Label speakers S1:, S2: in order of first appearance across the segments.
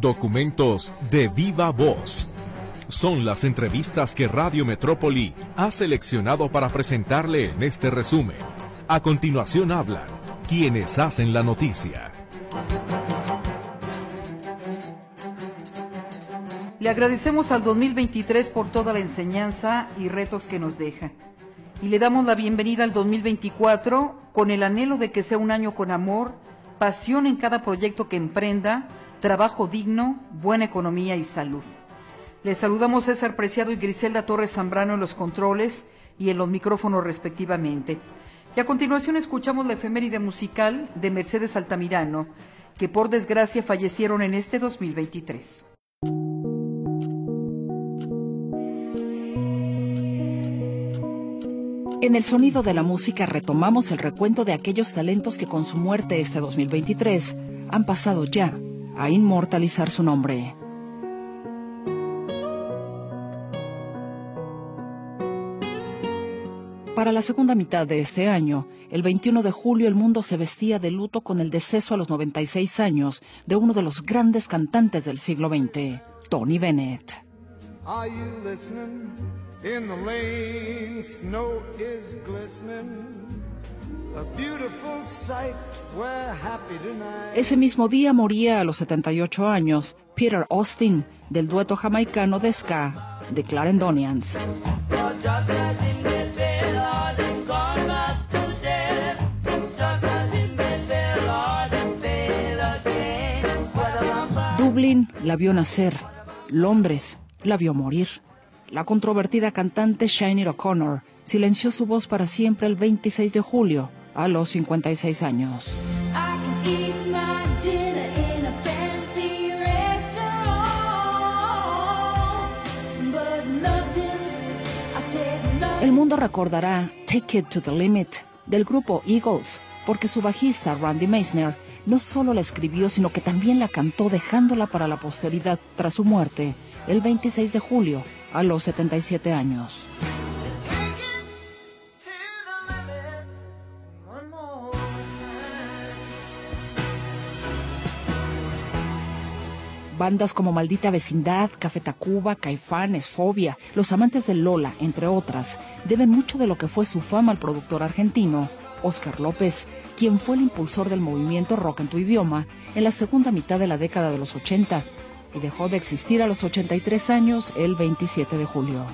S1: Documentos de viva voz. Son las entrevistas que Radio Metrópoli ha seleccionado para presentarle en este resumen. A continuación hablan quienes hacen la noticia.
S2: Le agradecemos al 2023 por toda la enseñanza y retos que nos deja. Y le damos la bienvenida al 2024 con el anhelo de que sea un año con amor, pasión en cada proyecto que emprenda, trabajo digno, buena economía y salud. Les saludamos César Preciado y Griselda Torres Zambrano en los controles y en los micrófonos respectivamente. Y a continuación escuchamos la efeméride musical de Mercedes Altamirano, que por desgracia fallecieron en este 2023.
S3: En el sonido de la música retomamos el recuento de aquellos talentos que con su muerte este 2023 han pasado ya a inmortalizar su nombre. Para la segunda mitad de este año, el 21 de julio el mundo se vestía de luto con el deceso a los 96 años de uno de los grandes cantantes del siglo XX, Tony Bennett. In the lane, snow is glistening. Ese mismo día moría a los 78 años Peter Austin del dueto jamaicano de ska The Clarendonians. Dublín la vio nacer, Londres la vio morir. La controvertida cantante Shiny O'Connor silenció su voz para siempre el 26 de julio, a los 56 años. El mundo recordará Take It to the Limit del grupo Eagles, porque su bajista Randy Meisner no solo la escribió, sino que también la cantó dejándola para la posteridad tras su muerte el 26 de julio a los 77 años. Bandas como Maldita Vecindad, Café Tacuba, Caifanes, Fobia, Los Amantes de Lola, entre otras, deben mucho de lo que fue su fama al productor argentino, Oscar López, quien fue el impulsor del movimiento rock en tu idioma en la segunda mitad de la década de los 80 y dejó de existir a los 83 años el 27 de julio.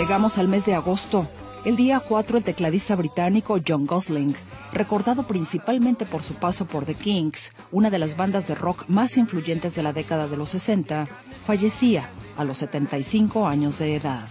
S3: Llegamos al mes de agosto. El día 4 el tecladista británico John Gosling, recordado principalmente por su paso por The Kings, una de las bandas de rock más influyentes de la década de los 60, fallecía a los 75 años de edad.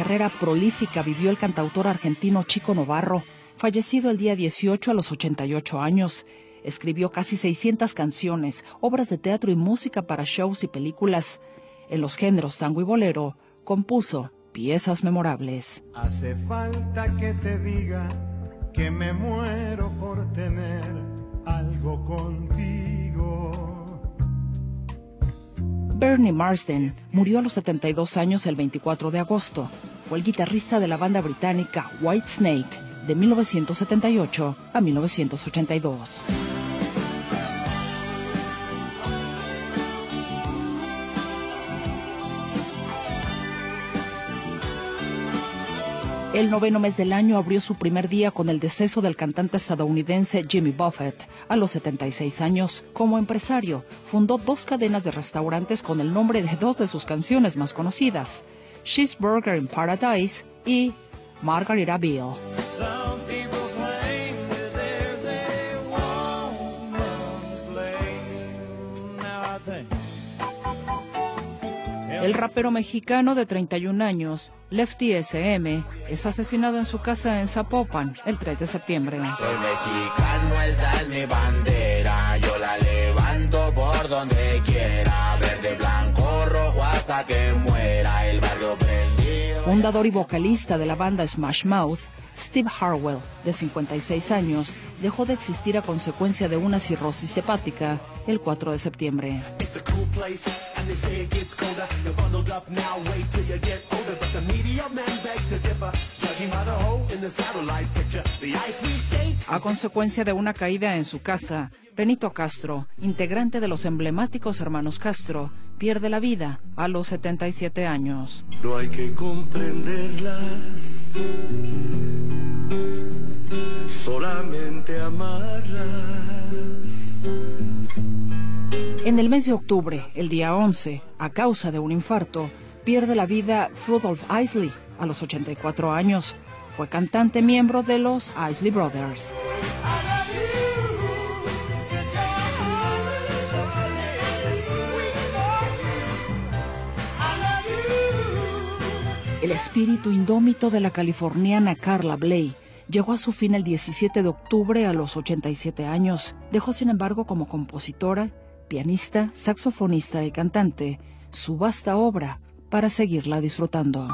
S3: carrera prolífica vivió el cantautor argentino Chico Novarro, fallecido el día 18 a los 88 años. Escribió casi 600 canciones, obras de teatro y música para shows y películas. En los géneros tango y bolero, compuso piezas memorables.
S4: Hace falta que te diga que me muero por tener algo contigo.
S3: Bernie Marsden murió a los 72 años el 24 de agosto fue el guitarrista de la banda británica White Snake de 1978 a 1982. El noveno mes del año abrió su primer día con el deceso del cantante estadounidense Jimmy Buffett. A los 76 años, como empresario, fundó dos cadenas de restaurantes con el nombre de dos de sus canciones más conocidas, Cheeseburger in Paradise y Margaritaville. El rapero mexicano de 31 años, Lefty SM, es asesinado en su casa en Zapopan el 3 de septiembre.
S5: Soy mexicano, esa es mi bandera, yo la levanto por donde quiera, verde, blanco, rojo hasta que muera
S3: Fundador y vocalista de la banda Smash Mouth, Steve Harwell, de 56 años, dejó de existir a consecuencia de una cirrosis hepática el 4 de septiembre. A consecuencia de una caída en su casa, Benito Castro, integrante de los emblemáticos hermanos Castro, pierde la vida a los 77 años.
S6: No hay que comprenderlas, solamente amarlas.
S3: En el mes de octubre, el día 11, a causa de un infarto, pierde la vida Rudolph Isley a los 84 años. Fue cantante miembro de los Isley Brothers. El espíritu indómito de la californiana Carla Bley llegó a su fin el 17 de octubre a los 87 años. Dejó, sin embargo, como compositora, pianista, saxofonista y cantante, su vasta obra para seguirla disfrutando.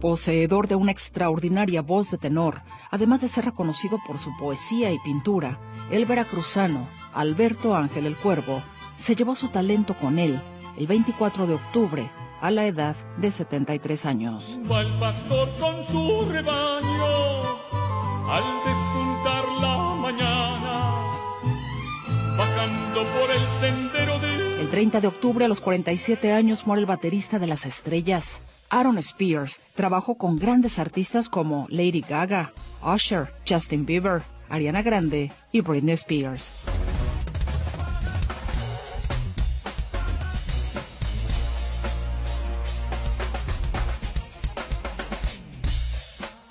S3: Poseedor de una extraordinaria voz de tenor, además de ser reconocido por su poesía y pintura, el veracruzano Alberto Ángel el Cuervo se llevó su talento con él el 24 de octubre a la edad de 73 años.
S7: Va el pastor con su rebaño al despuntar la mañana, bajando por el sendero de...
S3: El 30 de octubre a los 47 años muere el baterista de las estrellas, Aaron Spears trabajó con grandes artistas como Lady Gaga, Usher, Justin Bieber, Ariana Grande y Britney Spears.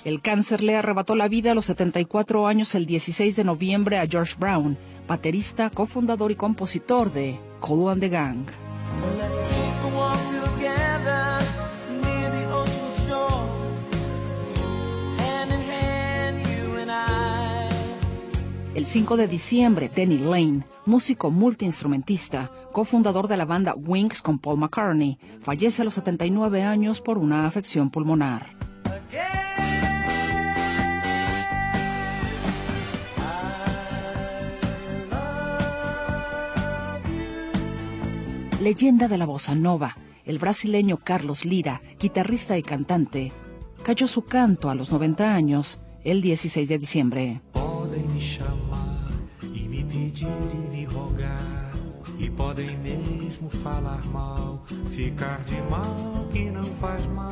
S3: El cáncer le arrebató la vida a los 74 años el 16 de noviembre a George Brown, baterista, cofundador y compositor de Cool and the Gang. El 5 de diciembre, Denny Lane, músico multiinstrumentista, cofundador de la banda Wings con Paul McCartney, fallece a los 79 años por una afección pulmonar. Leyenda de la bossa nova, el brasileño Carlos Lira, guitarrista y cantante, cayó su canto a los 90 años el 16 de diciembre.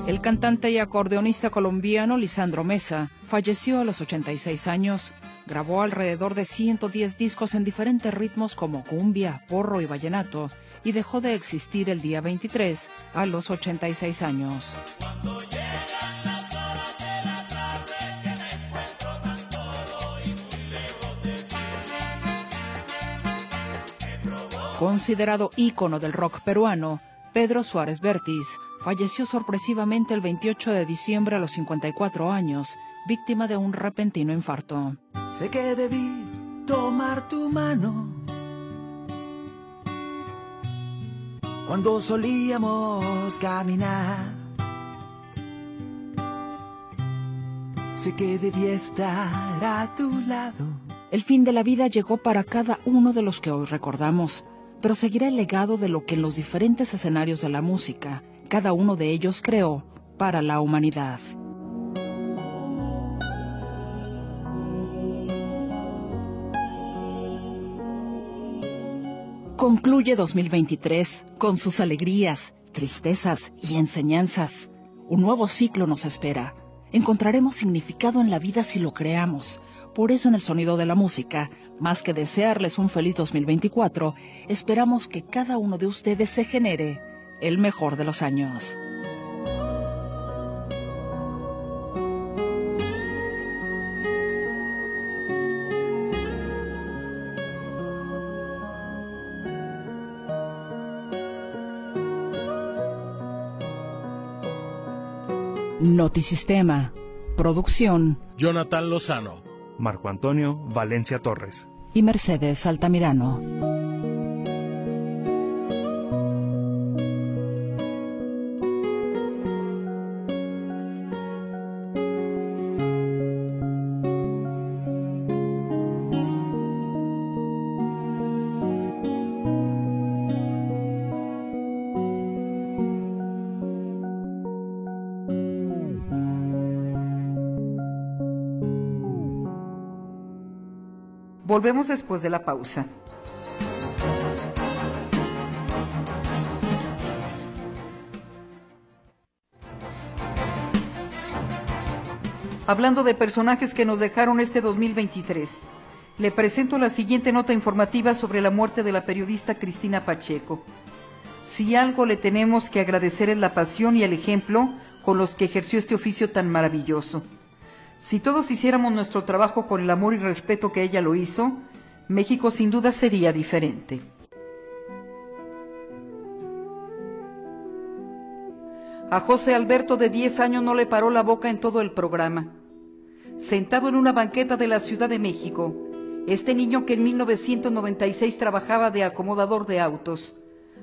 S3: El cantante y acordeonista colombiano Lisandro Mesa falleció a los 86 años. Grabó alrededor de 110 discos en diferentes ritmos como cumbia, porro y vallenato y dejó de existir el día 23 a los 86 años. Considerado ícono del rock peruano, Pedro Suárez Vértiz falleció sorpresivamente el 28 de diciembre a los 54 años, víctima de un repentino infarto.
S8: Sé que debí tomar tu mano cuando solíamos caminar. Sé que debí estar a tu lado.
S3: El fin de la vida llegó para cada uno de los que hoy recordamos pero seguirá el legado de lo que en los diferentes escenarios de la música cada uno de ellos creó para la humanidad. Concluye 2023 con sus alegrías, tristezas y enseñanzas. Un nuevo ciclo nos espera. Encontraremos significado en la vida si lo creamos por eso en el sonido de la música, más que desearles un feliz 2024, esperamos que cada uno de ustedes se genere el mejor de los años. Notisistema. Producción.
S9: Jonathan Lozano.
S10: Marco Antonio Valencia Torres
S3: y Mercedes Altamirano.
S2: Volvemos después de la pausa. Hablando de personajes que nos dejaron este 2023, le presento la siguiente nota informativa sobre la muerte de la periodista Cristina Pacheco. Si algo le tenemos que agradecer es la pasión y el ejemplo con los que ejerció este oficio tan maravilloso. Si todos hiciéramos nuestro trabajo con el amor y respeto que ella lo hizo, México sin duda sería diferente. A José Alberto de 10 años no le paró la boca en todo el programa. Sentado en una banqueta de la Ciudad de México, este niño que en 1996 trabajaba de acomodador de autos,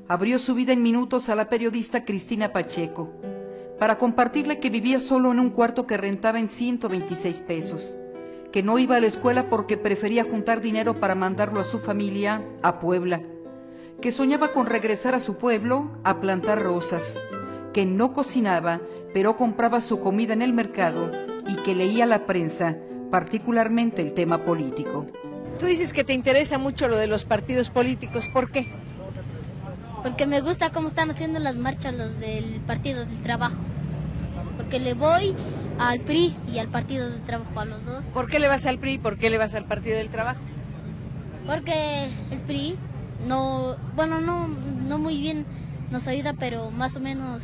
S2: abrió su vida en minutos a la periodista Cristina Pacheco para compartirle que vivía solo en un cuarto que rentaba en 126 pesos, que no iba a la escuela porque prefería juntar dinero para mandarlo a su familia a Puebla, que soñaba con regresar a su pueblo a plantar rosas, que no cocinaba, pero compraba su comida en el mercado y que leía la prensa, particularmente el tema político.
S9: Tú dices que te interesa mucho lo de los partidos políticos, ¿por qué?
S10: Porque me gusta cómo están haciendo las marchas los del Partido del Trabajo. Porque le voy al PRI y al Partido del Trabajo, a los dos.
S9: ¿Por qué le vas al PRI y por qué le vas al Partido del Trabajo?
S10: Porque el PRI no, bueno, no, no muy bien nos ayuda, pero más o menos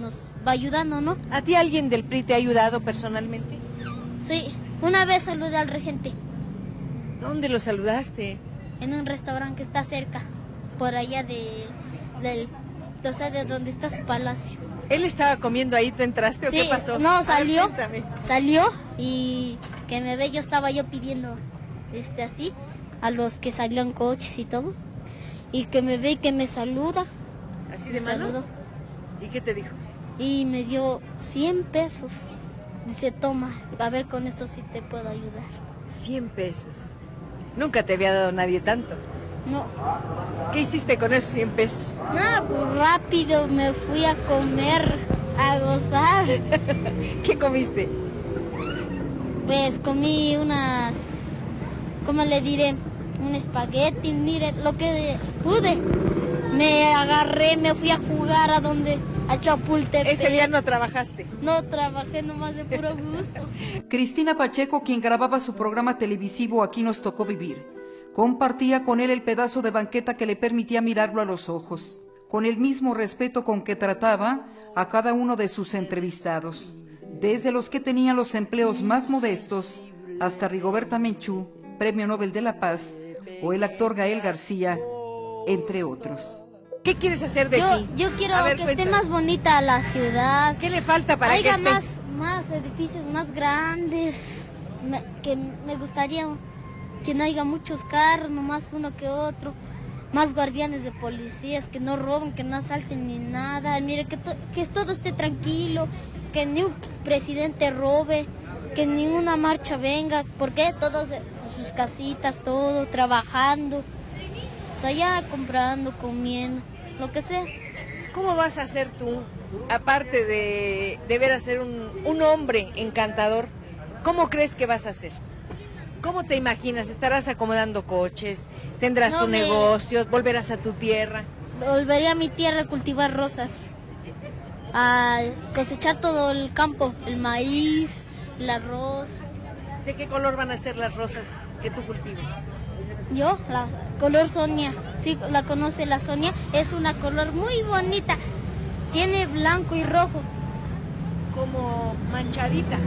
S10: nos va ayudando, ¿no?
S9: ¿A ti alguien del PRI te ha ayudado personalmente?
S10: Sí, una vez saludé al regente.
S9: ¿Dónde lo saludaste?
S10: En un restaurante que está cerca, por allá de del, o sea, de donde está su palacio.
S9: ¿Él estaba comiendo ahí, tú entraste o qué pasó?
S10: No, salió, salió y que me ve, yo estaba yo pidiendo este así a los que salían coches y todo y que me ve y que me saluda.
S9: ¿Así de mano? ¿Y qué te dijo?
S10: Y me dio 100 pesos. Dice, toma, a ver con esto si te puedo ayudar.
S9: 100 pesos. Nunca te había dado nadie tanto.
S10: No.
S9: ¿Qué hiciste con esos 100 pesos?
S10: Nada, pues rápido me fui a comer, a gozar.
S9: ¿Qué comiste?
S10: Pues comí unas, ¿cómo le diré? Un espagueti, mire, lo que pude. Me agarré, me fui a jugar a donde, a Chapultepec.
S9: ¿Ese día no trabajaste?
S10: No, trabajé nomás de puro gusto.
S2: Cristina Pacheco, quien grababa su programa televisivo Aquí nos tocó vivir Compartía con él el pedazo de banqueta que le permitía mirarlo a los ojos, con el mismo respeto con que trataba a cada uno de sus entrevistados, desde los que tenían los empleos más modestos hasta Rigoberta Menchú, Premio Nobel de la Paz, o el actor Gael García, entre otros.
S9: ¿Qué quieres hacer de
S10: yo, Yo quiero que esté más bonita la ciudad.
S9: ¿Qué le falta para que esté?
S10: más, más edificios más grandes, que me gustaría que no haya muchos carros, nomás uno que otro, más guardianes de policías, que no roben, que no asalten ni nada, mire, que, que todo esté tranquilo, que ni un presidente robe, que ninguna marcha venga, porque todos en sus casitas, todo, trabajando, o sea, ya comprando, comiendo, lo que sea.
S9: ¿Cómo vas a hacer tú, aparte de, de ver a ser un, un hombre encantador, cómo crees que vas a hacer? ¿Cómo te imaginas? ¿Estarás acomodando coches? ¿Tendrás un negocio? ¿Volverás a tu tierra?
S10: Volveré a mi tierra a cultivar rosas. A cosechar todo el campo, el maíz, el arroz.
S9: ¿De qué color van a ser las rosas que tú cultivas?
S10: Yo, la color Sonia. Sí, la conoce la Sonia. Es una color muy bonita. Tiene blanco y rojo.
S9: Como manchadita.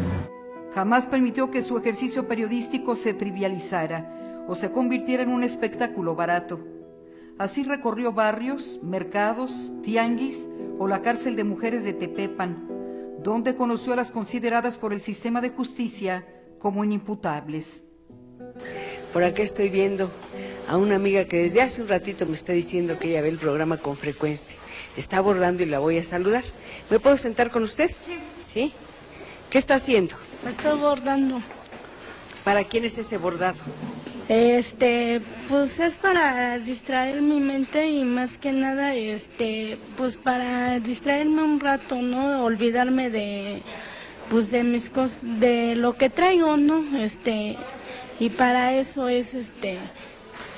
S2: Jamás permitió que su ejercicio periodístico se trivializara o se convirtiera en un espectáculo barato. Así recorrió barrios, mercados, tianguis o la cárcel de mujeres de Tepepan, donde conoció a las consideradas por el sistema de justicia como inimputables.
S9: Por aquí estoy viendo a una amiga que desde hace un ratito me está diciendo que ella ve el programa con frecuencia. Está abordando y la voy a saludar. ¿Me puedo sentar con usted? Sí. ¿Qué está haciendo?
S11: Estoy bordando.
S9: ¿Para quién es ese bordado?
S11: Este, pues es para distraer mi mente y más que nada, este, pues para distraerme un rato, ¿no? Olvidarme de, pues de mis cosas, de lo que traigo, ¿no? Este, y para eso es este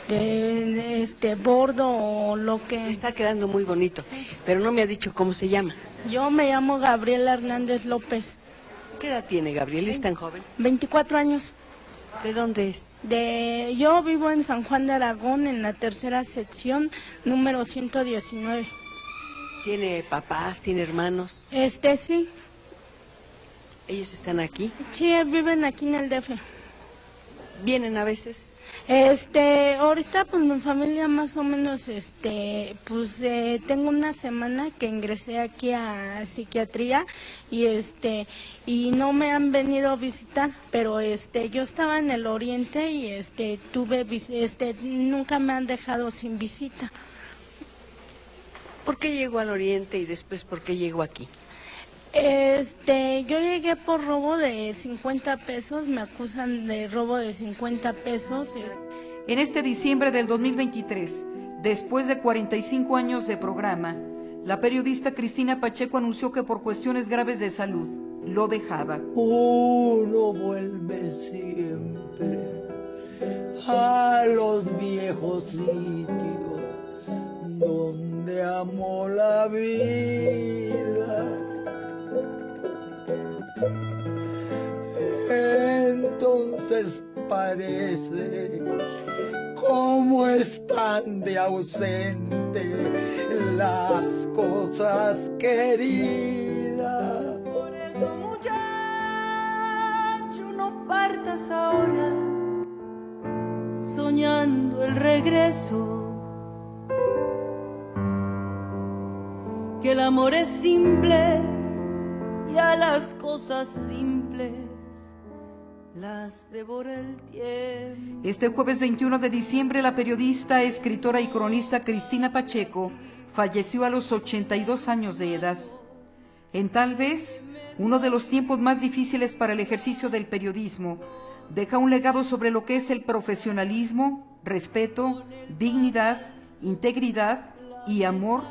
S11: de, este bordo o lo que
S12: está quedando muy bonito, pero no me ha dicho cómo se llama.
S11: Yo me llamo Gabriela Hernández López.
S12: ¿Qué edad tiene Gabriela? ¿Es tan joven?
S11: 24 años.
S12: ¿De dónde es?
S11: De yo vivo en San Juan de Aragón en la tercera sección número 119.
S12: ¿Tiene papás, tiene hermanos?
S11: Este sí.
S12: ¿Ellos están aquí?
S11: Sí, viven aquí en el DF.
S12: ¿Vienen a veces?
S11: Este, ahorita pues mi familia más o menos, este, pues eh, tengo una semana que ingresé aquí a psiquiatría y este, y no me han venido a visitar, pero este, yo estaba en el oriente y este, tuve, este, nunca me han dejado sin visita.
S12: ¿Por qué llegó al oriente y después por qué llegó aquí?
S11: Este, yo llegué por robo de 50 pesos, me acusan de robo de 50 pesos.
S2: En este diciembre del 2023, después de 45 años de programa, la periodista Cristina Pacheco anunció que por cuestiones graves de salud lo dejaba.
S13: Uno vuelve siempre a los viejos sitios donde amó la vida entonces parece como están de ausente las cosas queridas.
S14: Por eso muchacho no partas ahora soñando el regreso. Que el amor es simple y a las cosas simples las devora el tiempo.
S2: Este jueves 21 de diciembre, la periodista, escritora y cronista Cristina Pacheco falleció a los 82 años de edad. En tal vez uno de los tiempos más difíciles para el ejercicio del periodismo, deja un legado sobre lo que es el profesionalismo, respeto, dignidad, integridad y amor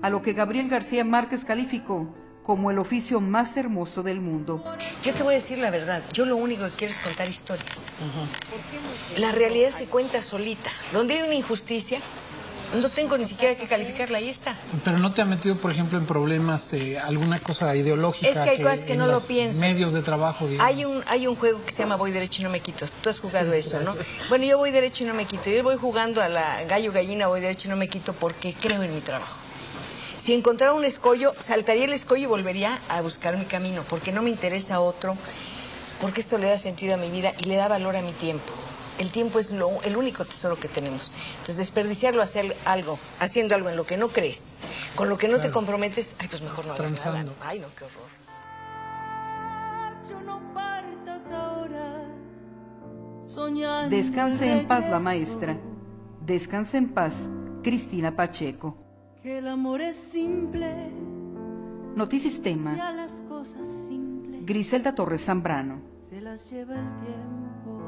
S2: a lo que Gabriel García Márquez calificó como el oficio más hermoso del mundo.
S9: Yo te voy a decir la verdad, yo lo único que quiero es contar historias. La realidad se cuenta solita. Donde hay una injusticia, no tengo ni siquiera que calificarla, ahí está.
S15: Pero no te ha metido, por ejemplo, en problemas, eh, alguna cosa ideológica.
S9: Es que hay cosas que no lo pienso.
S15: Medios de trabajo, digamos.
S9: Hay un, hay un juego que se llama Voy derecho y no me quito. Tú has jugado eso, ¿no? Bueno, yo voy derecho y no me quito. Yo voy jugando a la gallo gallina, voy derecho y no me quito porque creo en mi trabajo. Si encontrara un escollo, saltaría el escollo y volvería a buscar mi camino, porque no me interesa otro, porque esto le da sentido a mi vida y le da valor a mi tiempo. El tiempo es lo, el único tesoro que tenemos. Entonces, desperdiciarlo hacer algo, haciendo algo en lo que no crees, con lo que no te comprometes, ay, pues mejor no hagas nada. Ay, no, qué horror.
S2: Descanse en paz la maestra. Descanse en paz, Cristina Pacheco.
S14: Que el amor es simple.
S2: Notisistema.
S14: Y a las cosas simples.
S2: Griselda Torres Zambrano.
S14: Se las lleva el tiempo.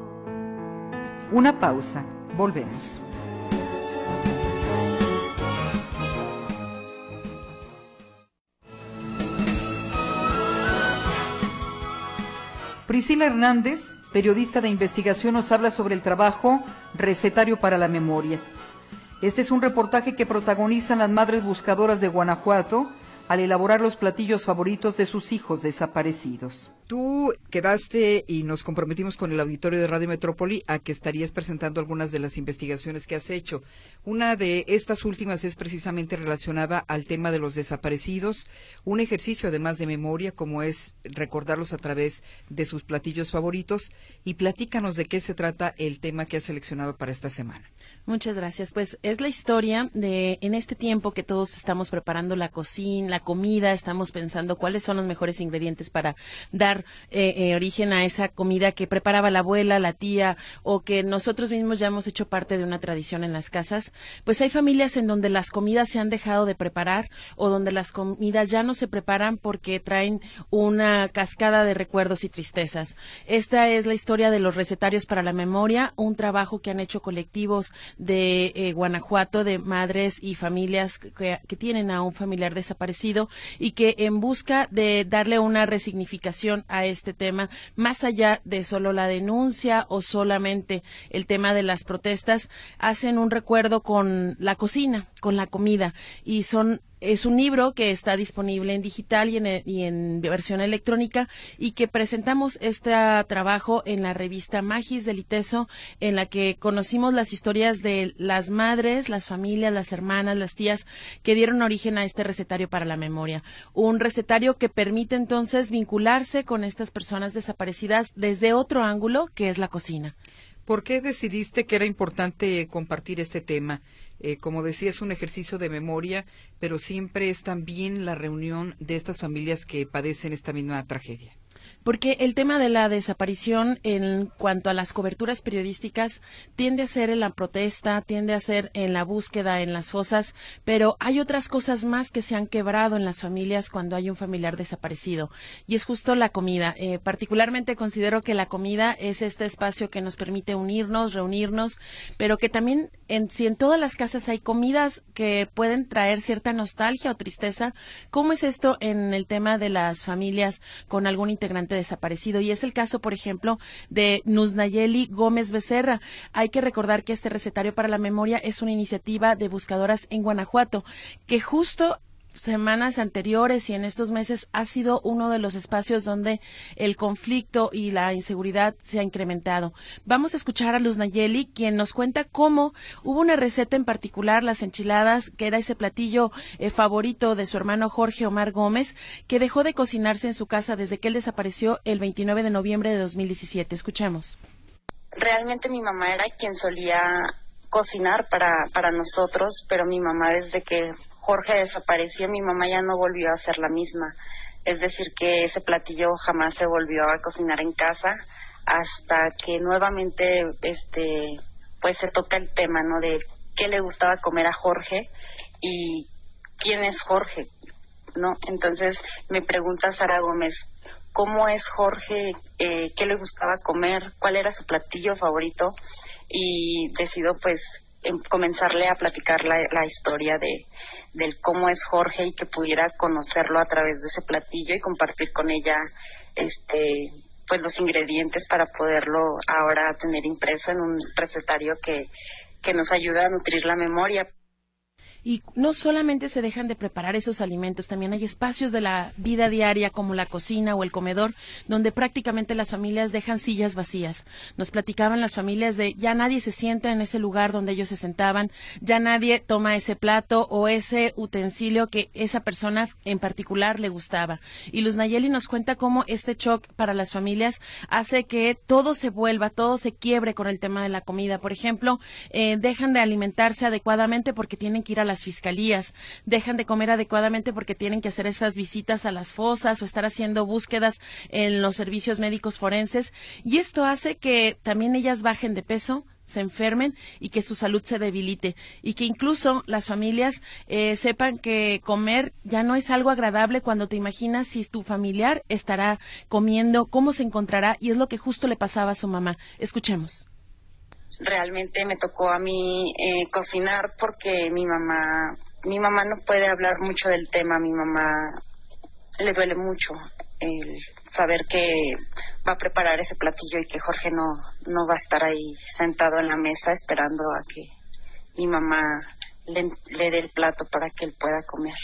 S2: Una pausa. Volvemos. Priscila Hernández, periodista de investigación, nos habla sobre el trabajo recetario para la memoria. Este es un reportaje que protagonizan las madres buscadoras de Guanajuato al elaborar los platillos favoritos de sus hijos desaparecidos. Tú quedaste y nos comprometimos con el auditorio de Radio Metrópoli a que estarías presentando algunas de las investigaciones que has hecho. Una de estas últimas es precisamente relacionada al tema de los desaparecidos, un ejercicio además de memoria como es recordarlos a través de sus platillos favoritos y platícanos de qué se trata el tema que has seleccionado para esta semana.
S16: Muchas gracias. Pues es la historia de en este tiempo que todos estamos preparando la cocina, la comida, estamos pensando cuáles son los mejores ingredientes para dar eh, eh, origen a esa comida que preparaba la abuela, la tía o que nosotros mismos ya hemos hecho parte de una tradición en las casas. Pues hay familias en donde las comidas se han dejado de preparar o donde las comidas ya no se preparan porque traen una cascada de recuerdos y tristezas. Esta es la historia de los recetarios para la memoria, un trabajo que han hecho colectivos de eh, Guanajuato de madres y familias que, tienen a un familiar desaparecido y que en busca de darle una resignificación a este tema, más allá de solo la denuncia o solamente el tema de las protestas, hacen un recuerdo con la cocina, con la comida, y son es un libro que está disponible en digital y en, y en, versión electrónica y que presentamos este trabajo en la revista Magis del ITESO, en la que conocimos las historias de las madres, las familias, las hermanas, las tías que dieron origen a este recetario para la memoria. Un recetario que permite entonces vincularse con estas personas desaparecidas desde otro ángulo, que es la cocina.
S2: ¿Por qué decidiste que era importante compartir este tema? Eh, como decía, es un ejercicio de memoria, pero siempre es también la reunión de estas familias que padecen esta misma tragedia.
S16: Porque el tema de la desaparición en cuanto a las coberturas periodísticas tiende a ser en la protesta, tiende a ser en la búsqueda, en las fosas, pero hay otras cosas más que se han quebrado en las familias cuando hay un familiar desaparecido. Y es justo la comida. Eh, particularmente considero que la comida es este espacio que nos permite unirnos, reunirnos, pero que también en, si en todas las casas hay comidas que pueden traer cierta nostalgia o tristeza, ¿cómo es esto en el tema de las familias con algún integrante desaparecido. Y es el caso, por ejemplo, de Nusnayeli Gómez Becerra. Hay que recordar que este recetario para la memoria es una iniciativa de buscadoras en Guanajuato, que justo semanas anteriores y en estos meses ha sido uno de los espacios donde el conflicto y la inseguridad se ha incrementado. Vamos a escuchar a Luz Nayeli, quien nos cuenta cómo hubo una receta en particular, las enchiladas, que era ese platillo eh, favorito de su hermano Jorge Omar Gómez, que dejó de cocinarse en su casa desde que él desapareció el 29 de noviembre de 2017. Escuchemos.
S17: Realmente mi mamá era quien solía cocinar para, para nosotros, pero mi mamá desde que Jorge desapareció, mi mamá ya no volvió a ser la misma. Es decir, que ese platillo jamás se volvió a cocinar en casa hasta que nuevamente este pues se toca el tema, ¿no? de qué le gustaba comer a Jorge y quién es Jorge, ¿no? Entonces me pregunta Sara Gómez, ¿cómo es Jorge? Eh, ¿Qué le gustaba comer? ¿Cuál era su platillo favorito? Y decido pues comenzarle a platicar la, la, historia de del cómo es Jorge y que pudiera conocerlo a través de ese platillo y compartir con ella este pues los ingredientes para poderlo ahora tener impreso en un recetario que, que nos ayuda a nutrir la memoria.
S16: Y no solamente se dejan de preparar esos alimentos, también hay espacios de la vida diaria como la cocina o el comedor donde prácticamente las familias dejan sillas vacías. Nos platicaban las familias de ya nadie se sienta en ese lugar donde ellos se sentaban, ya nadie toma ese plato o ese utensilio que esa persona en particular le gustaba. Y Luz Nayeli nos cuenta cómo este shock para las familias hace que todo se vuelva, todo se quiebre con el tema de la comida. Por ejemplo, eh, dejan de alimentarse adecuadamente porque tienen que ir a la las fiscalías, dejan de comer adecuadamente porque tienen que hacer esas visitas a las fosas o estar haciendo búsquedas en los servicios médicos forenses. Y esto hace que también ellas bajen de peso, se enfermen y que su salud se debilite. Y que incluso las familias eh, sepan que comer ya no es algo agradable cuando te imaginas si tu familiar estará comiendo, cómo se encontrará y es lo que justo le pasaba a su mamá. Escuchemos
S17: realmente me tocó a mí eh, cocinar porque mi mamá, mi mamá no puede hablar mucho del tema, mi mamá le duele mucho el saber que va a preparar ese platillo y que Jorge no, no va a estar ahí sentado en la mesa esperando a que mi mamá le, le dé el plato para que él pueda comer.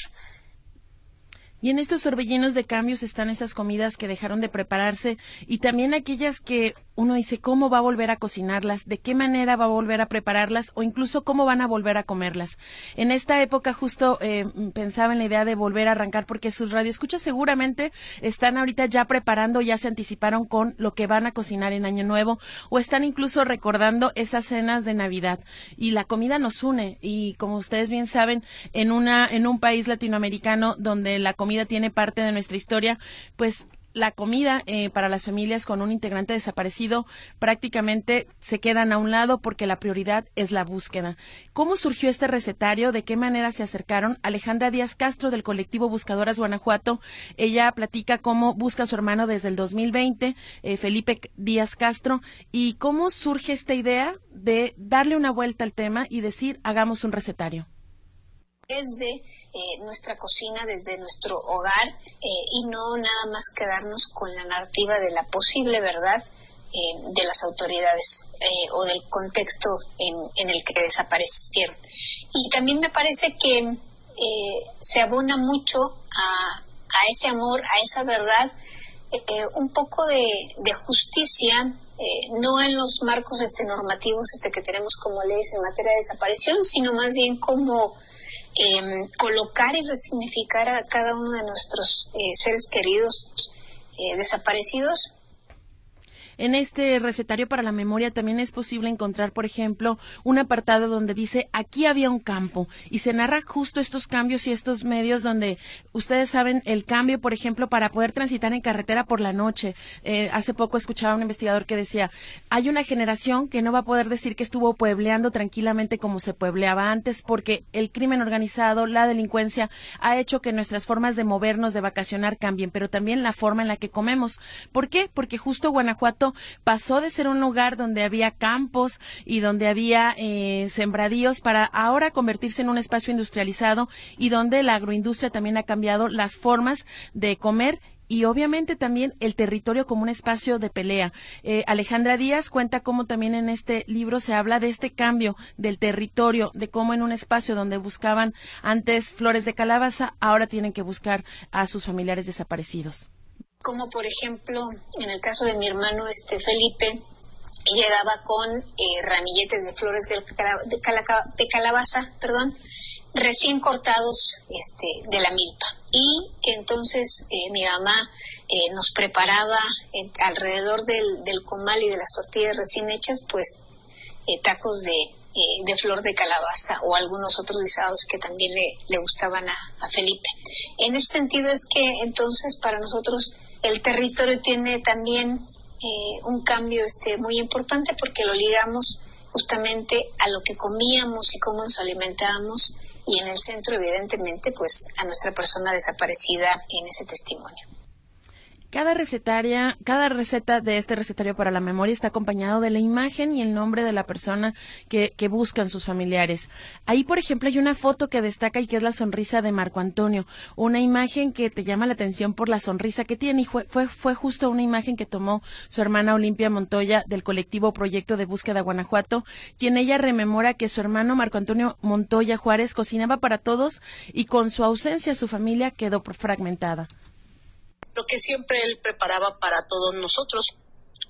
S16: Y en estos torbellinos de cambios están esas comidas que dejaron de prepararse y también aquellas que uno dice cómo va a volver a cocinarlas, de qué manera va a volver a prepararlas o incluso cómo van a volver a comerlas. En esta época justo eh, pensaba en la idea de volver a arrancar porque sus radioescuchas seguramente están ahorita ya preparando, ya se anticiparon con lo que van a cocinar en Año Nuevo o están incluso recordando esas cenas de Navidad. Y la comida nos une y como ustedes bien saben, en una en un país latinoamericano donde la comida tiene parte de nuestra historia, pues la comida eh, para las familias con un integrante desaparecido prácticamente se quedan a un lado porque la prioridad es la búsqueda. ¿Cómo surgió este recetario? ¿De qué manera se acercaron? Alejandra Díaz Castro del colectivo Buscadoras Guanajuato, ella platica cómo busca a su hermano desde el 2020, eh, Felipe Díaz Castro, y cómo surge esta idea de darle una vuelta al tema y decir hagamos un recetario.
S18: Es de eh, nuestra cocina desde nuestro hogar eh, y no nada más quedarnos con la narrativa de la posible verdad eh, de las autoridades o del contexto en, en, el que desaparecieron. Y también me parece que se abona mucho a, a, ese amor, a esa verdad, un poco de, de justicia eh, no en los marcos este, normativos este, que tenemos como leyes en materia de desaparición, sino más bien como em, colocar y resignificar a cada uno de nuestros eh, seres queridos eh, desaparecidos
S16: en este recetario para la memoria también es posible encontrar, por ejemplo, un apartado donde dice aquí había un campo y se narra justo estos cambios y estos medios donde ustedes saben el cambio, por ejemplo, para poder transitar en carretera por la noche. Eh, hace poco escuchaba a un investigador que decía hay una generación que no va a poder decir que estuvo puebleando tranquilamente como se puebleaba antes porque el crimen organizado, la delincuencia ha hecho que nuestras formas de movernos, de vacacionar cambien, pero también la forma en la que comemos. ¿Por qué? Porque justo Guanajuato pasó de ser un lugar donde había campos y donde había eh, sembradíos para ahora convertirse en un espacio industrializado y donde la agroindustria también ha cambiado las formas de comer y obviamente también el territorio como un espacio de pelea. Eh, Alejandra Díaz cuenta cómo también en este libro se habla de este cambio del territorio, de cómo en un espacio donde buscaban antes flores de calabaza, ahora tienen que buscar a sus familiares desaparecidos
S18: como por ejemplo en el caso de mi hermano este Felipe llegaba con eh, ramilletes de flores de, de, calabaza, perdón, recién cortados este, de la milpa y que entonces eh, mi mamá eh, nos preparaba alrededor del, comal y de las tortillas recién hechas pues tacos de, flor de calabaza o algunos otros guisados que también le, gustaban a Felipe. En ese sentido es que entonces para nosotros el territorio tiene también eh, un cambio este, muy importante porque lo ligamos justamente a lo que comíamos y cómo nos alimentábamos y en el centro evidentemente pues a nuestra persona desaparecida en ese testimonio.
S16: Cada recetaria, cada receta de este recetario para la memoria está acompañado de la imagen y el nombre de la persona que, que, buscan sus familiares. Ahí, por ejemplo, hay una foto que destaca y que es la sonrisa de Marco Antonio, una imagen que te llama la atención por la sonrisa que tiene y fue, fue, justo una imagen que tomó su hermana Olimpia Montoya del colectivo Proyecto de Búsqueda Guanajuato, quien ella rememora que su hermano Marco Antonio Montoya Juárez cocinaba para todos y con su ausencia su familia quedó fragmentada
S19: lo que siempre él preparaba para todos nosotros.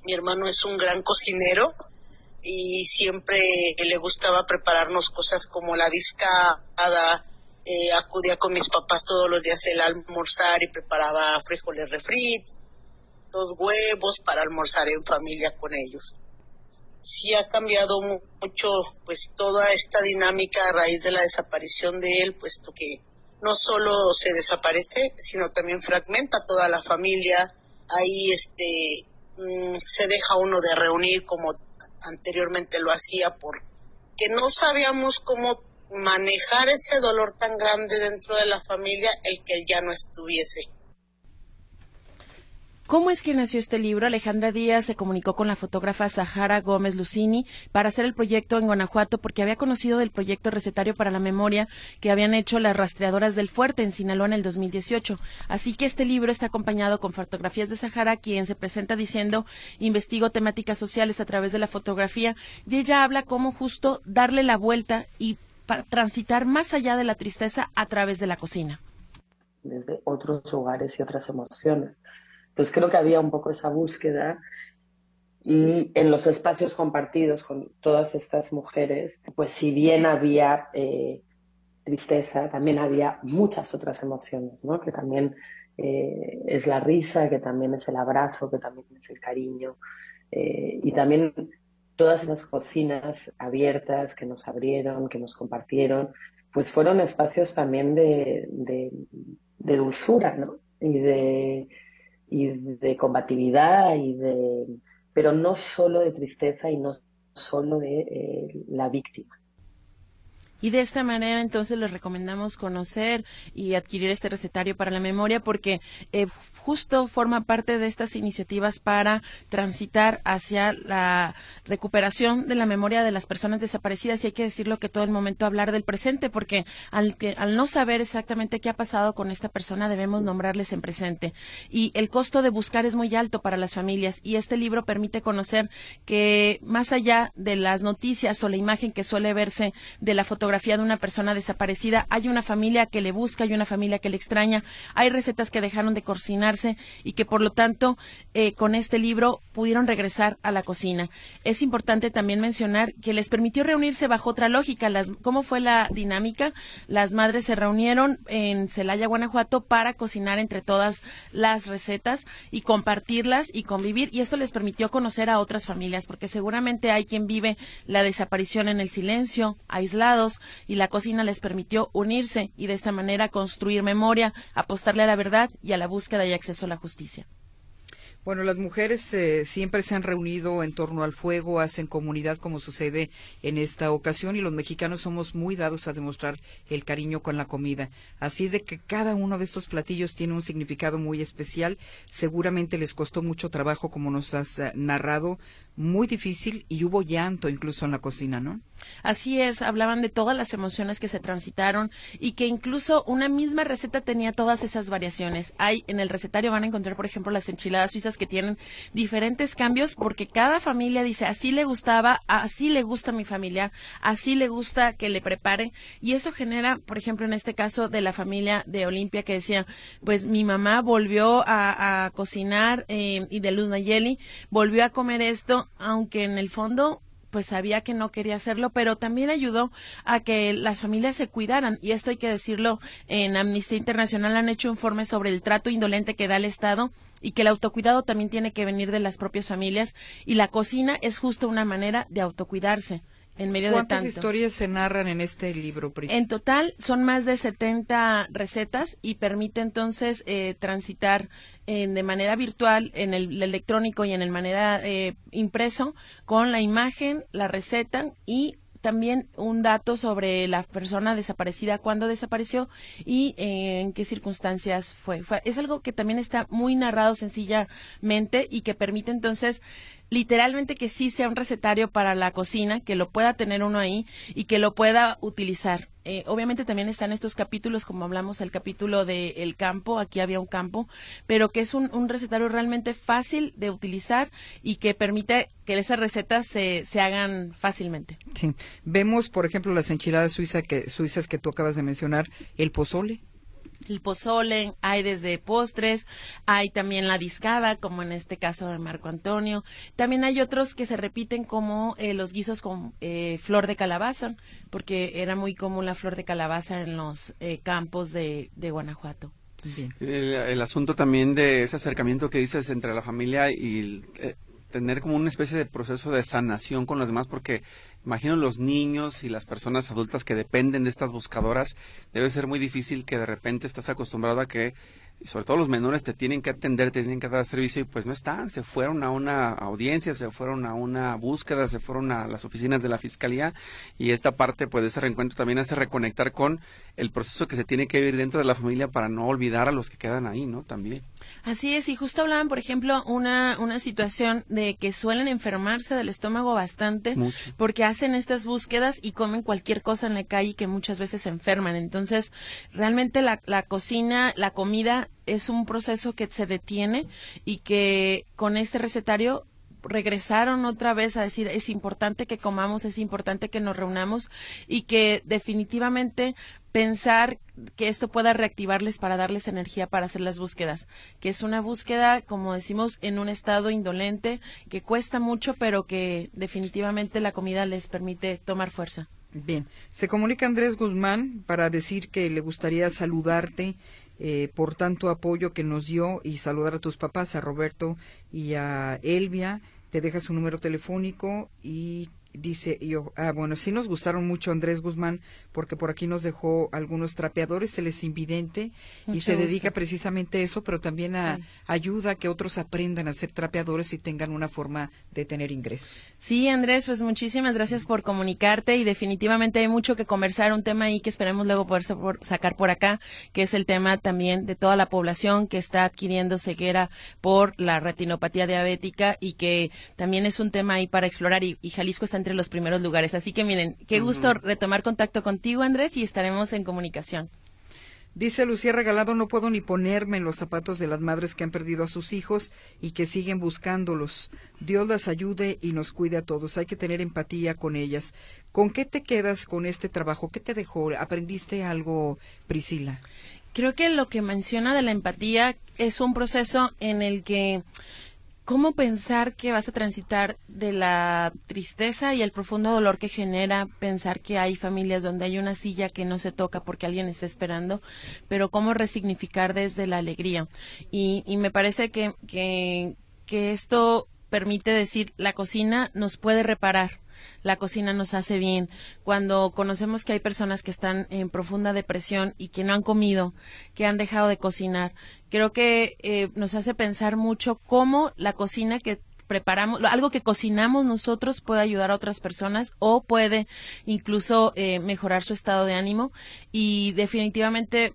S19: Mi hermano es un gran cocinero y siempre le gustaba prepararnos cosas como la discada, eh, acudía con mis papás todos los días el almorzar y preparaba frijoles refritos, huevos para almorzar en familia con ellos. Sí ha cambiado mucho pues toda esta dinámica a raíz de la desaparición de él, puesto que no solo se desaparece, sino también fragmenta toda la familia. Ahí este mm, se deja uno de reunir como anteriormente lo hacía porque no sabíamos cómo manejar ese dolor tan grande dentro de la familia el que él ya no estuviese.
S16: ¿Cómo es que nació este libro? Alejandra Díaz se comunicó con la fotógrafa Sahara Gómez Lucini para hacer el proyecto en Guanajuato porque había conocido del proyecto recetario para la memoria que habían hecho las rastreadoras del fuerte en Sinaloa en el 2018. Así que este libro está acompañado con fotografías de Sahara, quien se presenta diciendo investigo temáticas sociales a través de la fotografía y ella habla cómo justo darle la vuelta y transitar más allá de la tristeza a través de la cocina.
S20: Desde otros lugares y otras emociones entonces creo que había un poco esa búsqueda y en los espacios compartidos con todas estas mujeres, pues si bien había eh, tristeza, también había muchas otras emociones, ¿no? Que también eh, es la risa, que también es el abrazo, que también es el cariño. Eh, y también todas las cocinas abiertas que nos abrieron, que nos compartieron, pues fueron espacios también de, de, de dulzura, ¿no? Y de, y de combatividad y de pero no solo de tristeza y no solo de eh, la víctima.
S16: Y de esta manera entonces les recomendamos conocer y adquirir este recetario para la memoria porque eh, justo forma parte de estas iniciativas para transitar hacia la recuperación de la memoria de las personas desaparecidas. Y hay que decirlo que todo el momento hablar del presente porque al, que, al no saber exactamente qué ha pasado con esta persona debemos nombrarles en presente. Y el costo de buscar es muy alto para las familias. Y este libro permite conocer que más allá de las noticias o la imagen que suele verse de la fotografía de una persona desaparecida hay una familia que le busca, hay una familia que le extraña, hay recetas que dejaron de cocinarse y que por lo tanto eh, con este libro pudieron regresar a la cocina. Es importante también mencionar que les permitió reunirse bajo otra lógica. Las, ¿Cómo fue la dinámica? Las madres se reunieron en Celaya, Guanajuato, para cocinar entre todas las recetas y compartirlas y convivir. Y esto les permitió conocer a otras familias, porque seguramente hay quien vive la desaparición en el silencio, aislados, y la cocina les permitió unirse y de esta manera construir memoria, apostarle a la verdad y a la búsqueda y acceso a la justicia.
S2: Bueno, las mujeres eh, siempre se han reunido en torno al fuego, hacen comunidad como sucede en esta ocasión y los mexicanos somos muy dados a demostrar el cariño con la comida. Así es de que cada uno de estos platillos tiene un significado muy especial. Seguramente les costó mucho trabajo, como nos has eh, narrado, muy difícil y hubo llanto incluso en la cocina, ¿no?
S16: Así es, hablaban de todas las emociones que se transitaron y que incluso una misma receta tenía todas esas variaciones. Hay en el recetario van a encontrar, por ejemplo, las enchiladas suizas que tienen diferentes cambios porque cada familia dice, así le gustaba, así le gusta a mi familia, así le gusta que le prepare y eso genera, por ejemplo, en este caso de la familia de Olimpia que decía, pues mi mamá volvió a, cocinar eh, y de Luz Nayeli volvió a comer esto aunque en el fondo pues sabía que no quería hacerlo, pero también ayudó a que las familias se cuidaran. Y esto hay que decirlo, en Amnistía Internacional han hecho informes sobre el trato indolente que da el Estado y que el autocuidado también tiene que venir de las propias familias y la cocina es justo una manera de autocuidarse en medio
S2: de
S16: tanto.
S2: historias se narran en este libro?
S16: En total son más de 70 recetas y permite entonces eh, transitar de manera virtual en el, electrónico y en el manera eh, impreso con la imagen, la receta y también un dato sobre la persona desaparecida, cuándo desapareció y eh, en qué circunstancias fue. Es algo que también está muy narrado sencillamente y que permite entonces literalmente que sí sea un recetario para la cocina, que lo pueda tener uno ahí y que lo pueda utilizar. Eh, obviamente también están estos capítulos, como hablamos, el capítulo de El campo, aquí había un campo, pero que es un, recetario realmente fácil de utilizar y que permite que esas recetas se, se hagan fácilmente.
S2: Sí. Vemos, por ejemplo, las enchiladas suizas que tú acabas de mencionar, el pozole
S16: el pozole, hay desde postres, hay también la discada, como en este caso de Marco Antonio. También hay otros que se repiten como eh, los guisos con eh, flor de calabaza, porque era muy común la flor de calabaza en los eh, campos de, Guanajuato.
S21: El, asunto también de ese acercamiento que dices entre la familia y tener como una especie de proceso de sanación con los demás, porque imagino los niños y las personas adultas que dependen de estas buscadoras, debe ser muy difícil que de repente estás acostumbrado a que y sobre todo los menores te tienen que atender, te tienen que dar servicio y pues no están, se fueron a una audiencia, se fueron a una búsqueda, se fueron a las oficinas de la fiscalía y esta parte pues de ese reencuentro también hace reconectar con el proceso que se tiene que vivir dentro de la familia para no olvidar a los que quedan ahí, ¿no? También.
S16: Así es, y justo hablaban, por ejemplo, una, una situación de que suelen enfermarse del estómago bastante porque hacen estas búsquedas y comen cualquier cosa en la calle que muchas veces se enferman. Entonces, realmente la, la cocina, la comida es un proceso que se detiene y que con este recetario regresaron otra vez a decir es importante que comamos, es importante que nos reunamos y que definitivamente pensar que esto pueda reactivarles para darles energía para hacer las búsquedas, que es una búsqueda, como decimos, en un estado indolente, que cuesta mucho, pero que definitivamente la comida les permite tomar fuerza.
S2: Bien, se comunica Andrés Guzmán para decir que le gustaría saludarte eh, por tanto apoyo que nos dio y saludar a tus papás, a Roberto y a Elvia. Te deja su número telefónico y Dice yo, ah, bueno, sí nos gustaron mucho Andrés Guzmán, porque por aquí nos dejó algunos trapeadores, él es invidente y
S16: Mucho
S2: se
S16: gusto.
S2: dedica precisamente a eso, pero también a,
S16: Sí.
S2: ayuda a que otros aprendan a ser trapeadores y tengan una forma de tener ingresos.
S16: Sí, Andrés, pues muchísimas gracias por comunicarte y definitivamente hay mucho que conversar, un tema ahí que esperemos luego poder sacar por acá, que es el tema también de toda la población que está adquiriendo ceguera por la retinopatía diabética y que también es un tema ahí para explorar y, y Jalisco está entre los primeros lugares. Así que miren, qué gusto retomar contacto contigo, Andrés, y estaremos en comunicación.
S2: Dice Lucía Regalado, no puedo ni ponerme en los zapatos de las madres que han perdido a sus hijos y que siguen buscándolos. Dios las ayude y nos cuide a todos. Hay que tener empatía con ellas. ¿Con qué te quedas con este trabajo? ¿Qué te dejó? ¿Aprendiste algo, Priscila?
S16: Creo que lo que menciona de la empatía es un proceso en el que cómo pensar que vas a transitar de la tristeza y el profundo dolor que genera pensar que hay familias donde hay una silla que no se toca porque alguien está esperando, pero cómo resignificar desde la alegría. Y, y me parece que, que, que esto permite decir la cocina nos puede reparar la cocina nos hace bien. Cuando conocemos que hay personas que están en profunda depresión y que no han comido, que han dejado de cocinar, creo que eh, nos hace pensar mucho cómo la cocina que preparamos, algo que cocinamos nosotros puede ayudar a otras personas o puede incluso eh, mejorar su estado de ánimo y definitivamente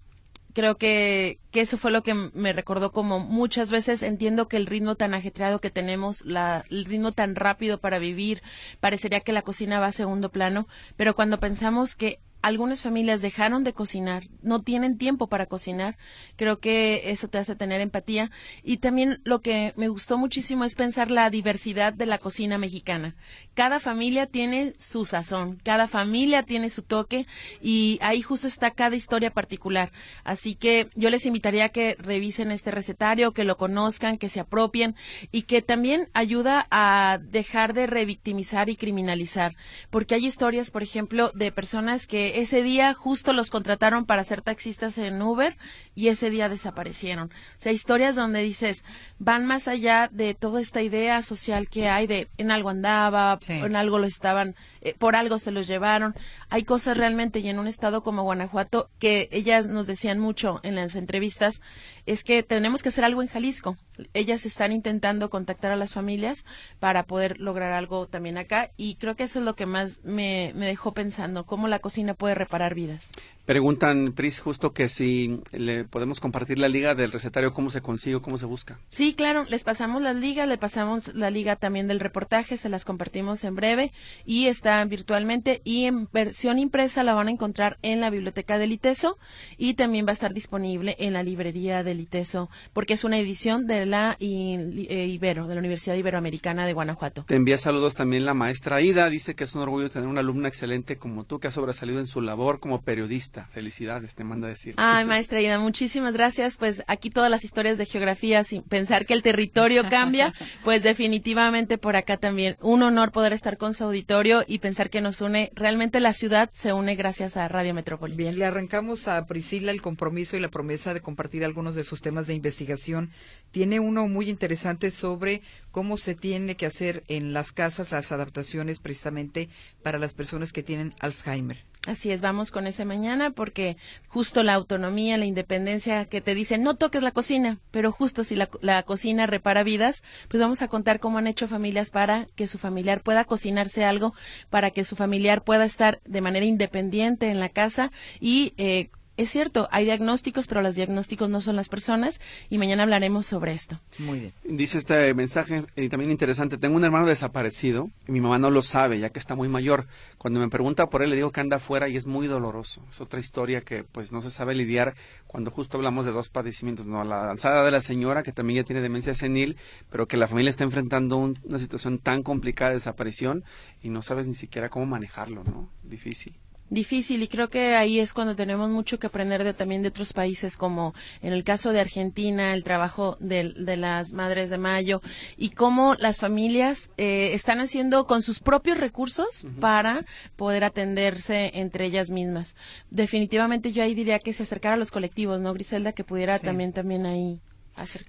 S16: creo que, que eso fue lo que me recordó como muchas veces entiendo que el ritmo tan ajetreado que tenemos, la, el ritmo tan rápido para vivir, parecería que la cocina va a segundo plano, pero cuando pensamos que algunas familias dejaron de cocinar, no tienen tiempo para cocinar, creo que eso te hace tener empatía. Y también lo que me gustó muchísimo es pensar la diversidad de la cocina mexicana. Cada familia tiene su sazón, cada familia tiene su toque y ahí justo está cada historia particular. Así que yo les invitaría a que revisen este recetario, que lo conozcan, que se apropien y que también ayuda a dejar de revictimizar y criminalizar. Porque hay historias, por ejemplo, de personas que ese día justo los contrataron para ser taxistas en Uber y ese día desaparecieron. O sea, historias donde dices, van más allá de toda esta idea social que hay de en algo andaba, en algo lo estaban, eh, por algo se los llevaron. Hay cosas realmente y en un estado como Guanajuato que ellas nos decían mucho en las entrevistas, es que tenemos que hacer algo en Jalisco. Ellas están intentando contactar a las familias para poder lograr algo también acá y creo que eso es lo que más me, me dejó pensando, cómo la cocina puede reparar vidas.
S21: Preguntan, Pris, justo que si le podemos compartir la liga del recetario, cómo se consigue, cómo se busca.
S16: Sí, claro, les pasamos las ligas, le pasamos la liga también del reportaje, se las compartimos en breve y está virtualmente y en versión impresa la van a encontrar en la biblioteca del ITESO y también va a estar disponible en la librería del ITESO porque es una edición de la I- eh, Ibero, de la Universidad Iberoamericana de Guanajuato.
S21: Te envía saludos también la maestra Ida, dice que es un orgullo tener una alumna excelente como tú, que ha sobresalido en su labor como periodista. Felicidades, te manda a decir.
S16: Ay, maestra Ida, muchísimas gracias. Pues aquí todas las historias de geografía, sin pensar que el territorio cambia, pues definitivamente por acá también un honor poder estar con su auditorio y pensar que nos une, realmente la ciudad se une gracias a Radio Metrópoli.
S2: Bien, le arrancamos a Priscila el compromiso y la promesa de compartir algunos de sus temas de investigación. Tiene uno muy interesante sobre cómo se tiene que hacer en las casas las adaptaciones precisamente para las personas que tienen Alzheimer.
S16: Así es, vamos con ese mañana porque justo la autonomía, la independencia que te dicen no toques la cocina, pero justo si la, la cocina repara vidas, pues vamos a contar cómo han hecho familias para que su familiar pueda cocinarse algo, para que su familiar pueda estar de manera independiente en la casa y eh, es cierto, hay diagnósticos, pero los diagnósticos no son las personas y mañana hablaremos sobre esto.
S2: Muy bien.
S21: Dice este mensaje eh, también interesante. Tengo un hermano desaparecido y mi mamá no lo sabe, ya que está muy mayor. Cuando me pregunta por él, le digo que anda afuera y es muy doloroso. Es otra historia que pues no se sabe lidiar cuando justo hablamos de dos padecimientos. No, la alzada de la señora, que también ya tiene demencia senil, pero que la familia está enfrentando un- una situación tan complicada de desaparición y no sabes ni siquiera cómo manejarlo, ¿no? Difícil.
S16: Difícil y creo que ahí es cuando tenemos mucho que aprender de también de otros países como en el caso de Argentina el trabajo de, de las madres de mayo y cómo las familias eh, están haciendo con sus propios recursos para poder atenderse entre ellas mismas. Definitivamente yo ahí diría que se acercara a los colectivos no Griselda que pudiera
S2: Sí.
S16: también también ahí hacer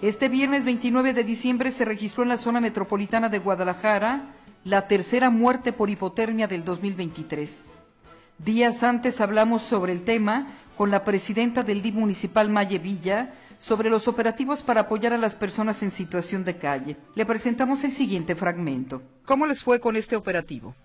S2: Este viernes 29 de diciembre se registró en la zona metropolitana de Guadalajara la tercera muerte por hipotermia del 2023. Días antes hablamos sobre el tema con la presidenta del DIF municipal Maye Villa sobre los operativos para apoyar a las personas en situación de calle. Le presentamos el siguiente fragmento. ¿Cómo les fue con este operativo?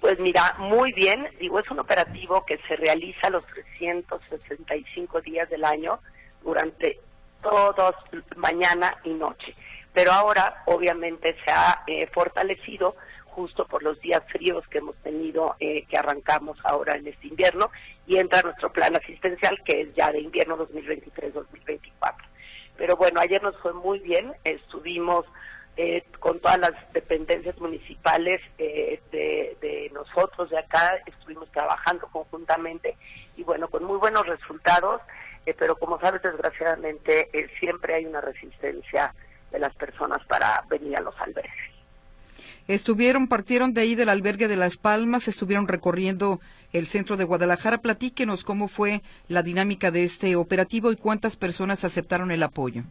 S22: Pues mira, muy bien. Digo, es un operativo que se realiza los 365 días del año durante todos, mañana y noche. Pero ahora, obviamente, se ha eh, fortalecido justo por los días fríos que hemos tenido, eh, que arrancamos ahora en este invierno, y entra nuestro plan asistencial, que es ya de invierno 2023-2024. Pero bueno, ayer nos fue muy bien, estuvimos eh, con todas las dependencias municipales de, nosotros de acá, estuvimos trabajando conjuntamente y bueno, con muy buenos resultados, pero como sabes, desgraciadamente siempre hay una resistencia de las personas para venir a los albergues.
S2: Estuvieron, partieron de ahí del albergue de Las Palmas, estuvieron recorriendo el centro de Guadalajara. Platíquenos cómo fue la dinámica de este operativo y cuántas personas aceptaron el apoyo.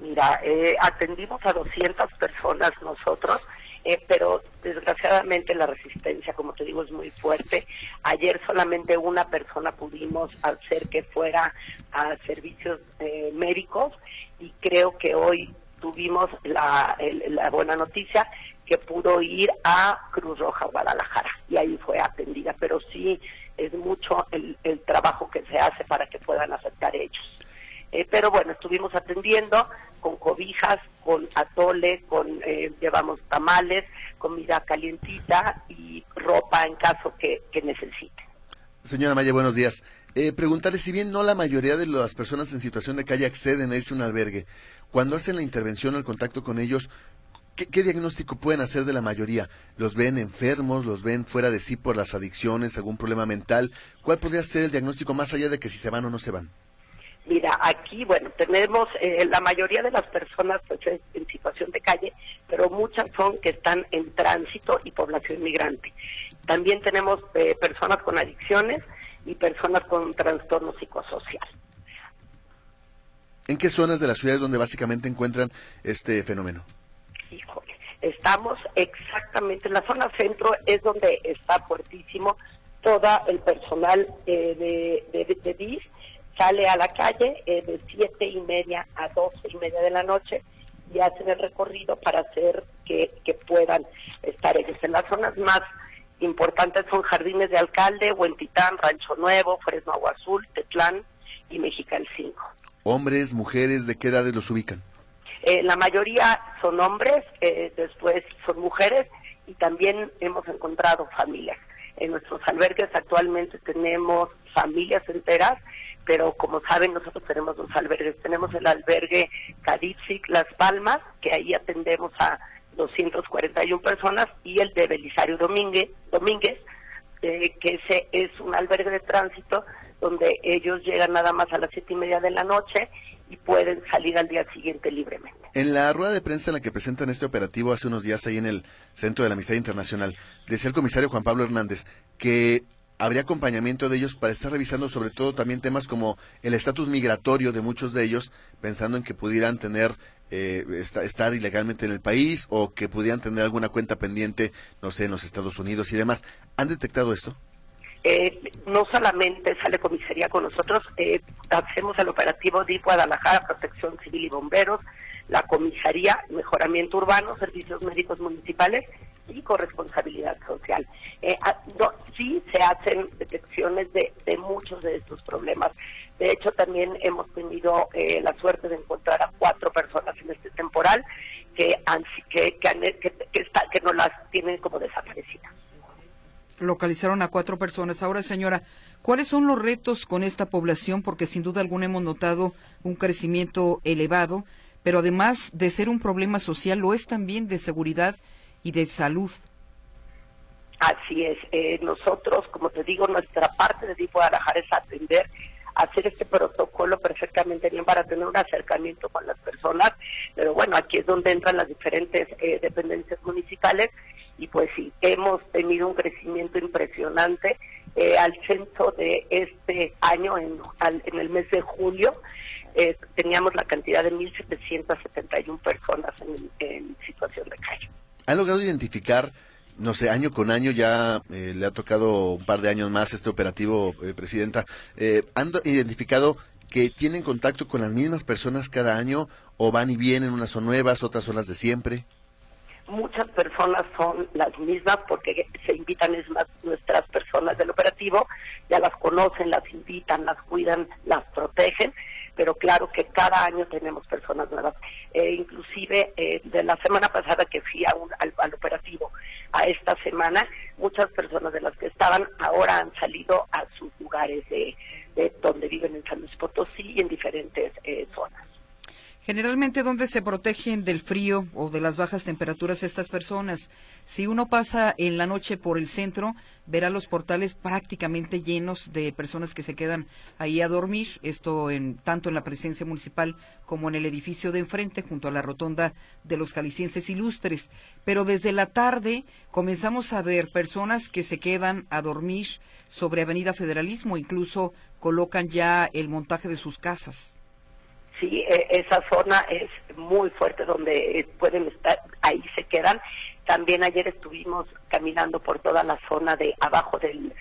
S22: Mira, eh, atendimos a 200 personas nosotros, eh, pero desgraciadamente la resistencia, como te digo, es muy fuerte. Ayer solamente una persona pudimos hacer que fuera a servicios eh, médicos y creo que hoy tuvimos la, la buena noticia que pudo ir a Cruz Roja Guadalajara y ahí fue atendida, pero sí es mucho el, trabajo que se hace para que puedan aceptar ellos. Eh, pero bueno, estuvimos atendiendo con cobijas, con atole, con eh, llevamos tamales, comida calientita y ropa en caso que, que necesiten.
S23: Señora Maya, buenos días. Eh, preguntarle, si bien no la mayoría de las personas en situación de calle acceden a irse a un albergue, cuando hacen la intervención o el contacto con ellos, ¿Qué, diagnóstico pueden hacer de la mayoría? ¿Los ven enfermos? ¿Los ven fuera de sí por las adicciones? ¿Algún problema mental? ¿Cuál podría ser el diagnóstico más allá de que si se van o no se van?
S22: Mira, aquí, bueno, tenemos eh, la mayoría de las personas pues, en situación de calle, pero muchas son que están en tránsito y población migrante. También tenemos eh, personas con adicciones y personas con trastorno psicosocial.
S23: ¿En qué zonas de las ciudades donde básicamente encuentran este fenómeno?
S22: híjole, estamos exactamente en la zona centro, es donde está fuertísimo todo el personal eh, de, de, DIS, sale a la calle eh, de siete y media a doce y media de la noche y hacen el recorrido para hacer que, puedan estar ellos. En las zonas más importantes son Jardines de Alcalde, Huentitán, Rancho Nuevo, Fresno Agua Azul, Tetlán y Mexicali 5.
S23: ¿Hombres, mujeres, de qué edades los ubican?
S22: Eh, la mayoría son hombres, eh, después son mujeres y también hemos encontrado familias. En nuestros albergues actualmente tenemos familias enteras, pero como saben nosotros tenemos dos albergues. Tenemos el albergue Cadipsic Las Palmas, que ahí atendemos a 241 personas, y el de Belisario Domínguez, Domínguez eh, que ese es un albergue de tránsito donde ellos llegan nada más a las siete y media de la noche y pueden salir al día siguiente libremente.
S23: En la rueda de prensa en la que presentan este operativo hace unos días ahí en el Centro de la Amistad Internacional, decía el comisario Juan Pablo Hernández que habría acompañamiento de ellos para estar revisando sobre todo también temas como el estatus migratorio de muchos de ellos, pensando en que pudieran tener eh, estar ilegalmente en el país o que pudieran tener alguna cuenta pendiente, no sé, en los Estados Unidos y demás. ¿Han detectado esto?
S22: Eh, no solamente sale comisaría con nosotros, eh, hacemos el operativo de Guadalajara, Protección Civil y Bomberos, la comisaría, mejoramiento urbano, servicios médicos municipales y corresponsabilidad social. Eh, ah, sí se hacen detecciones de, muchos de estos problemas. De hecho, también hemos tenido eh, la suerte de encontrar a cuatro personas en este temporal que, que, que, que no las tienen como desaparecidas
S2: localizaron a cuatro personas. Ahora, señora, ¿cuáles son los retos con esta población? Porque sin duda alguna hemos notado un crecimiento elevado, pero además de ser un problema social, lo es también de seguridad y de salud.
S22: Así es. Eh, nosotros, como te digo, nuestra parte de DIF Guadalajara es atender, hacer este protocolo perfectamente bien para tener un acercamiento con las personas. Pero bueno, aquí es donde entran las diferentes eh, dependencias municipales y pues sí, hemos tenido un crecimiento impresionante. Eh, al censo de este año, en, en el mes de julio, eh, teníamos la cantidad de 1.771 personas en situación de calle.
S23: ¿Ha logrado identificar, no sé, año con año, ya eh, le ha tocado un par de años más este operativo, eh, Presidenta, eh, ¿han do- identificado que tienen contacto con las mismas personas cada año o van y vienen, unas son nuevas, otras son las de siempre?
S22: muchas personas son las mismas porque se invitan es más nuestras personas del operativo, ya las conocen, las invitan, las cuidan, las protegen, pero claro que cada año tenemos personas nuevas. Eh, inclusive eh, de la semana pasada que fui a un- al, al operativo a esta semana, muchas personas de las que estaban ahora han salido a sus lugares de, de donde viven en San Luis Potosí y en diferentes eh, zonas.
S2: Generalmente, ¿dónde se protegen del frío o de las bajas temperaturas estas personas? Si uno pasa en la noche por el centro, verá los portales prácticamente llenos de personas que se quedan ahí a dormir, esto en, tanto en la presencia municipal como en el edificio de enfrente, junto a la rotonda de los jaliscienses ilustres. Pero desde la tarde comenzamos a ver personas que se quedan a dormir sobre Avenida Federalismo, incluso colocan ya el montaje de sus casas.
S22: Sí, eh, esa zona es muy fuerte donde eh, pueden estar, ahí se quedan. También ayer estuvimos caminando por toda la zona de abajo del,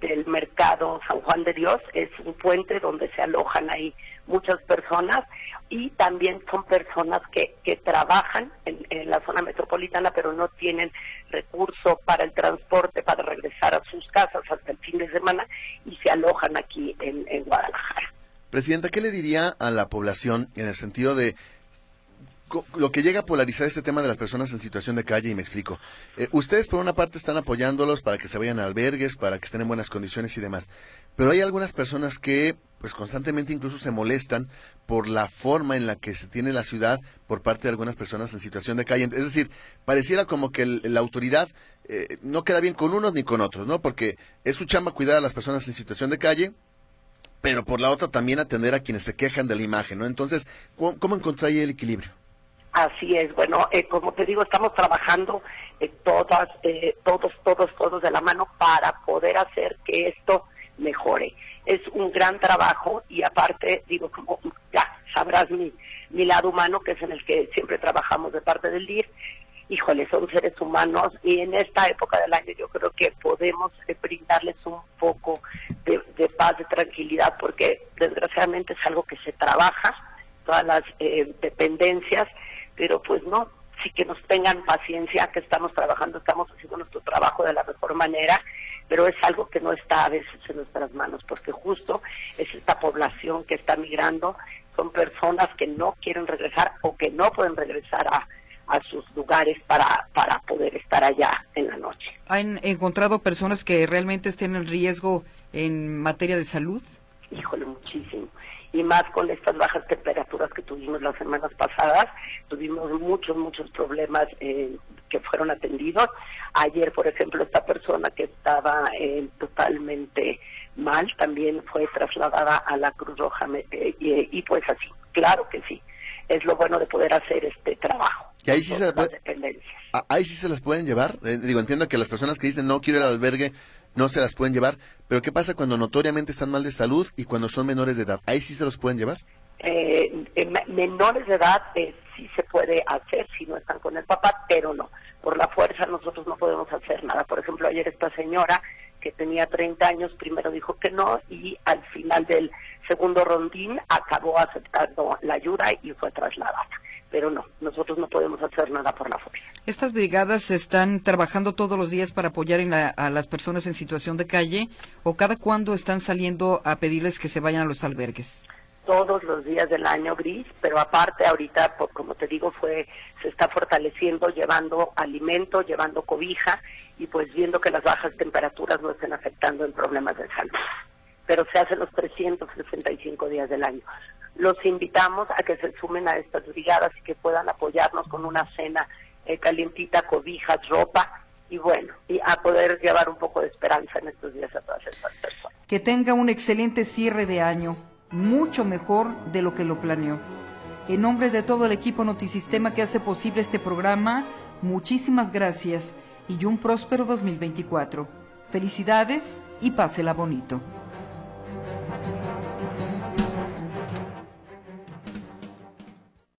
S22: del mercado San Juan de Dios. Es un puente donde se alojan ahí muchas personas y también son personas que, que trabajan en, en la zona metropolitana pero no tienen recurso para el transporte para regresar a sus casas hasta el fin de semana y se alojan aquí en, en Guadalajara.
S23: Presidenta, ¿qué le diría a la población en el sentido de lo que llega a polarizar este tema de las personas en situación de calle? Y me explico. Eh, ustedes, por una parte, están apoyándolos para que se vayan a albergues, para que estén en buenas condiciones y demás. Pero hay algunas personas que, pues, constantemente incluso se molestan por la forma en la que se tiene la ciudad por parte de algunas personas en situación de calle. Es decir, pareciera como que el- la autoridad eh, no queda bien con unos ni con otros, ¿no? Porque es su chamba cuidar a las personas en situación de calle, pero por la otra también atender a quienes se quejan de la imagen, ¿no? Entonces, ¿cómo, cómo encontrar ahí el equilibrio?
S22: Así es, bueno, eh, como te digo, estamos trabajando eh, todas, eh, todos, todos, todos de la mano para poder hacer que esto mejore. Es un gran trabajo y aparte, digo, como ya sabrás mi, mi lado humano, que es en el que siempre trabajamos de parte del DIR, híjole, son seres humanos y en esta época del año yo creo que podemos eh, brindarles un poco de, paz, de tranquilidad, porque desgraciadamente es algo que se trabaja, todas las eh, dependencias, pero pues no, sí que nos tengan paciencia, que estamos trabajando, estamos haciendo nuestro trabajo de la mejor manera, pero es algo que no está a veces en nuestras manos, porque justo es esta población que está migrando, son personas que no quieren regresar o que no pueden regresar a, a sus lugares para, para poder estar allá en la noche.
S2: ¿Han encontrado personas que realmente estén en riesgo en materia de salud?
S22: Híjole, muchísimo. Y más con estas bajas temperaturas que tuvimos las semanas pasadas, tuvimos muchos, muchos problemas eh, que fueron atendidos. Ayer, por ejemplo, esta persona que estaba eh, totalmente mal también fue trasladada a la Cruz Roja eh, y, y pues así, claro que sí. Es lo bueno de poder hacer este trabajo.
S23: Que ahí sí se,
S22: Las
S23: puede-
S22: dependencias.
S23: a- ahí sí se las pueden llevar. Eh, digo, entiendo que las personas que dicen no quiero ir al albergue no se las pueden llevar, pero ¿qué pasa cuando notoriamente están mal de salud y cuando son menores de edad? ¿Ahí sí se los pueden llevar?
S22: eh, me- menores de edad eh, sí se puede hacer si no están con el papá, pero no. Por la fuerza nosotros no podemos hacer nada. Por ejemplo, ayer esta señora que tenía 30 años primero dijo que no y al final del segundo rondín acabó aceptando la ayuda y fue trasladada. Pero no, nosotros no podemos hacer nada por la fuerza.
S2: Estas brigadas están trabajando todos los días para apoyar en la- a las personas en situación de calle o cada cuándo están saliendo a pedirles que se vayan a los albergues.
S22: todos los días del año gris, pero aparte ahorita, po- como te digo, fue se está fortaleciendo, llevando alimento, llevando cobija y pues viendo que las bajas temperaturas no estén afectando en problemas de salud. Pero se hace los 365 días del año. Los invitamos a que se sumen a estas brigadas y que puedan apoyarnos con una cena eh, calientita, cobijas, ropa y bueno, y a poder llevar un poco de esperanza en estos días a todas estas personas.
S2: Que tenga un excelente cierre de año, mucho mejor de lo que lo planeó. En nombre de todo el equipo Notisistema que hace posible este programa, muchísimas gracias y un próspero 2024. Felicidades y pásela bonito.